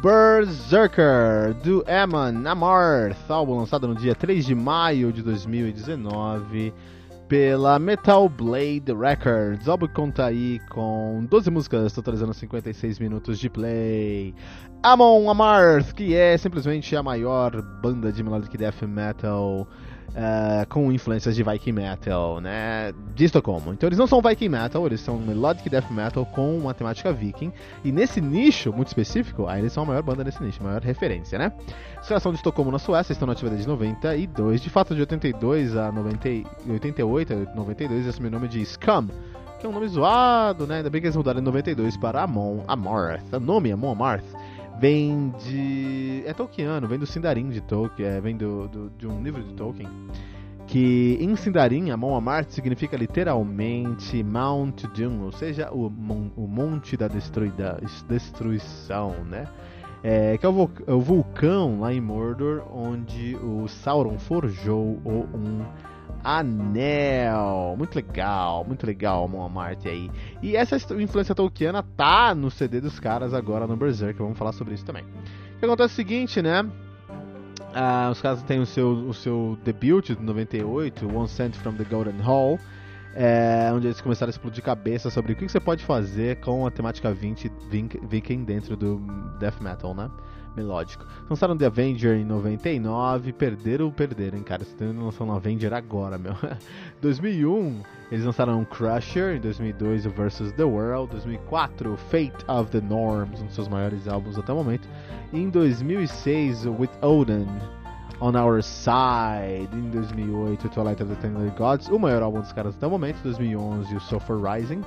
Berserker do Eamon Amarth, álbum lançado no dia 3 de maio de 2019 pela Metal Blade Records. O álbum conta aí com 12 músicas, totalizando 56 minutos de play. Amon Amarth, que é simplesmente a maior banda de melodic death metal uh, com influências de Viking Metal, né? De Estocolmo. Então eles não são Viking Metal, eles são Melodic Death Metal com uma temática Viking. E nesse nicho muito específico, aí eles são a maior banda nesse nicho, a maior referência, né? Os caras são de Estocolmo na Suécia, estão na ativa desde 92. De fato, de 82 a 90, 88 a 92, assumiu o nome de Scum que é um nome zoado, né? Ainda bem que eles mudaram em 92 para Amon Amarth. O nome Amon Amarth vem de. É Tolkiano, vem do Sindarin de Tolkien, é, vem do, do, de um livro de Tolkien. Que em Sindarin, Amon Amarth significa literalmente Mount Doom, ou seja, o, o monte da destruida, destruição, né? É, que é o, é o vulcão lá em Mordor, onde o Sauron forjou o, um Anel. Muito legal, muito legal, Moamart aí. E essa influência tolkiana tá no CD dos caras agora no Berserk, vamos falar sobre isso também. O que acontece é o seguinte, né? Ah, os caras têm o seu, o seu debut de 98, One Cent from the Golden Hall, é, onde eles começaram a explodir cabeça sobre o que você pode fazer com a temática 20 Viking dentro do Death Metal, né? Melódico. Lançaram The Avenger em 99, perderam, perderam, cara. Vocês estão lançando Avenger agora, meu. 2001, eles lançaram Crusher, em 2002 o Versus the World, 2004 Fate of the Norms, um dos seus maiores álbuns até o momento. E em 2006 With Odin On Our Side, em 2008 Twilight of the Ten Gods, o maior álbum dos caras até o momento, 2011 o Sulphur Rising.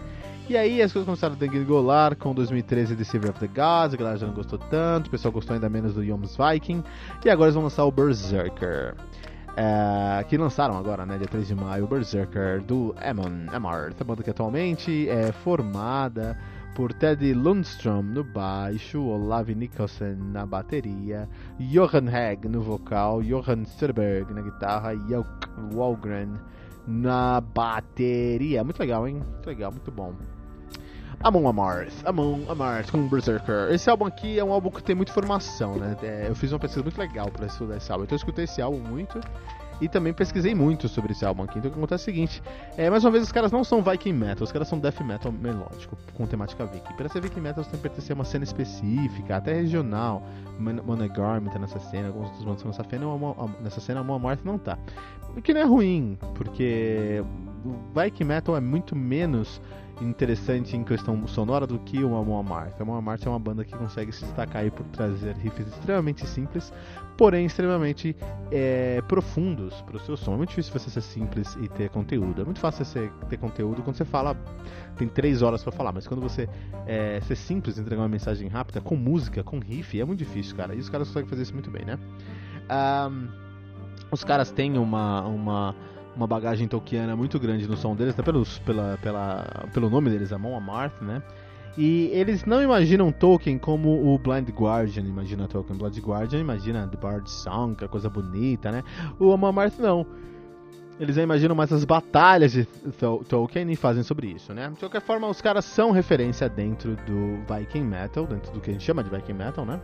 E aí as coisas começaram a degringolar com 2013 The Silver of the Gods, a galera já não gostou tanto, o pessoal gostou ainda menos do Yoms Viking, e agora eles vão lançar o Berserker. É, que lançaram agora, né, dia 3 de maio, o Berserker do Amon Amar, essa banda que atualmente é formada por Teddy Lundström no baixo, Olav Nicholson na bateria, Johan Hegg no vocal, Johan Sturberg na guitarra e Walgren na bateria. Muito legal, hein? Muito legal, muito bom. Amon Amarth, Amon Amarth com Berserker. Esse álbum aqui é um álbum que tem muita informação, né? É, eu fiz uma pesquisa muito legal para estudar esse álbum. Então eu escutei esse álbum muito e também pesquisei muito sobre esse álbum aqui. Então o que acontece é o seguinte: é, mais uma vez, os caras não são Viking Metal, os caras são Death Metal melódico, com temática Viking. Para ser Viking Metal, você tem que pertencer a uma cena específica, até regional. Monogarm tá nessa cena, alguns outros bandos nessa cena, nessa cena a Moamarth não tá. O que não é ruim, porque Viking Metal é muito menos interessante em questão sonora do que o Amon Amarth. O Amarth é uma banda que consegue se destacar por trazer riffs extremamente simples, porém extremamente é, profundos para o seu som. É muito difícil você ser simples e ter conteúdo. É muito fácil você ter conteúdo quando você fala, tem três horas para falar, mas quando você é, ser simples, entregar uma mensagem rápida, com música, com riff, é muito difícil, cara. E os caras conseguem fazer isso muito bem, né? Um, os caras têm uma, uma uma bagagem tolkiana muito grande no som deles, até pelos, pela, pela, pelo nome deles, Amon Amarth, né? E eles não imaginam Tolkien como o Blind Guardian imagina Tolkien. Blind Guardian imagina The Bard's Song, que é coisa bonita, né? O Amon Amarth não. Eles imaginam mais as batalhas de Tolkien e fazem sobre isso, né? De qualquer forma, os caras são referência dentro do Viking Metal, dentro do que a gente chama de Viking Metal, né?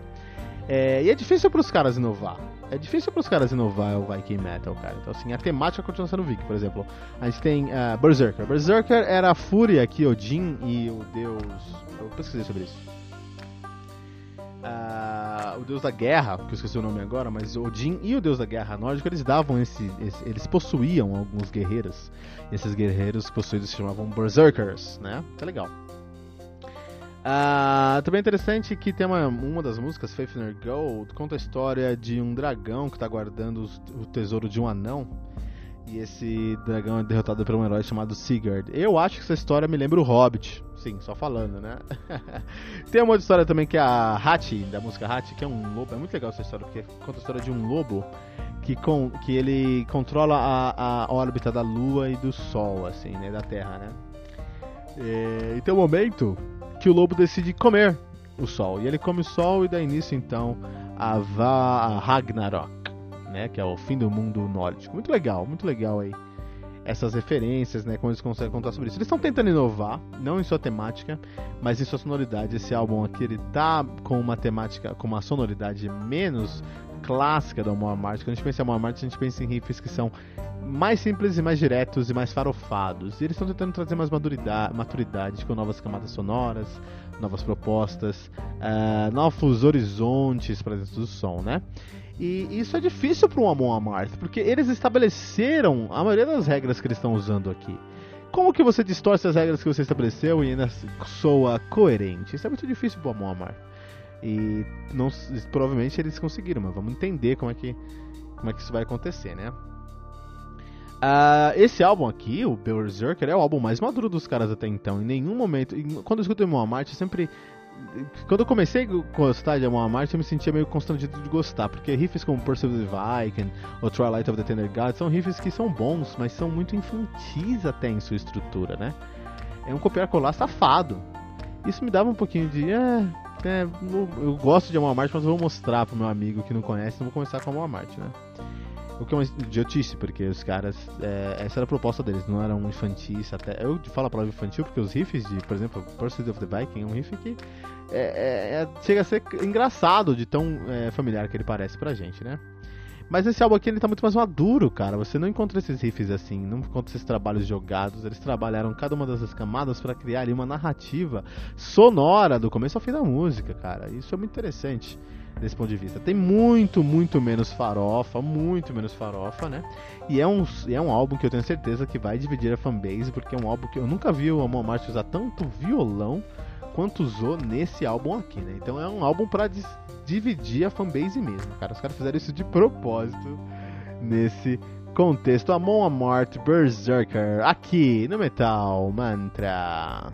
É, e é difícil para os caras inovar. É difícil para os caras inovar o Viking Metal, cara. Então, assim, a temática continua sendo Viking. Por exemplo, a gente tem uh, Berserker. Berserker era a fúria que Odin e o deus. Eu pesquisei sobre isso. Uh, o deus da guerra, que eu esqueci o nome agora, mas Odin e o deus da guerra nórdica, eles davam esse, esse eles possuíam alguns guerreiros. Esses guerreiros possuídos se chamavam Berserkers, né? Tá legal. Uh, também é interessante que tem uma, uma das músicas, Faith in Her Gold, conta a história de um dragão que está guardando os, o tesouro de um anão. E esse dragão é derrotado por um herói chamado Sigurd. Eu acho que essa história me lembra o Hobbit. Sim, só falando, né? tem uma outra história também que é a Hachi, da música Hachi, que é um lobo. É muito legal essa história, porque conta a história de um lobo que, com, que ele controla a, a órbita da Lua e do Sol, assim, né? Da Terra, né? E, e tem um momento que o lobo decide comer o Sol. E ele come o Sol e dá início, então, a, Va a Ragnarok né? Que é o fim do mundo nórdico. Muito legal, muito legal aí. Essas referências, né? Como eles conseguem contar sobre isso. Eles estão tentando inovar, não em sua temática, mas em sua sonoridade. Esse álbum aqui, ele tá com uma temática, com uma sonoridade menos clássica da Marte. Quando a gente pensa em Marte, a gente pensa em riffs que são mais simples e mais diretos e mais farofados. E eles estão tentando trazer mais maturidade, maturidade com novas camadas sonoras, novas propostas, uh, novos horizontes para dentro do som, né? E isso é difícil para um Amon Amarth, porque eles estabeleceram a maioria das regras que eles estão usando aqui. Como que você distorce as regras que você estabeleceu e ainda soa coerente? Isso é muito difícil para o Amon Amarth. E não, provavelmente eles conseguiram, mas vamos entender como é que, como é que isso vai acontecer, né? Uh, esse álbum aqui, o Berserker, é o álbum mais maduro dos caras até então. Em nenhum momento. Quando eu escuto o Amon eu sempre quando eu comecei a gostar de Amon Marte, eu me sentia meio constrangido de gostar, porque riffs como the Viking ou Twilight of the Tender God são riffs que são bons, mas são muito infantis até em sua estrutura, né? É um copiar-colar safado. Isso me dava um pouquinho de. É, é, eu gosto de Marte, mas eu vou mostrar pro meu amigo que não conhece, não vou começar com Amon Marte, né? O que é uma idiotice, porque os caras. É, essa era a proposta deles, não eram infantis até. Eu falo a palavra infantil porque os riffs de, por exemplo, Pursuit of the Viking é um riff que é, é, é chega a ser engraçado de tão é, familiar que ele parece pra gente, né? Mas esse álbum aqui ele tá muito mais maduro, cara. Você não encontra esses riffs assim, não encontra esses trabalhos jogados. Eles trabalharam cada uma dessas camadas para criar ali uma narrativa sonora do começo ao fim da música, cara. Isso é muito interessante desse ponto de vista. Tem muito, muito menos farofa, muito menos farofa, né? E é um, é um álbum que eu tenho certeza que vai dividir a fanbase, porque é um álbum que eu nunca vi o Amon Marte usar tanto violão quanto usou nesse álbum aqui, né? Então é um álbum para dividir a fanbase mesmo, cara. Os caras fizeram isso de propósito nesse contexto. Amon Amart Berserker aqui no Metal Mantra.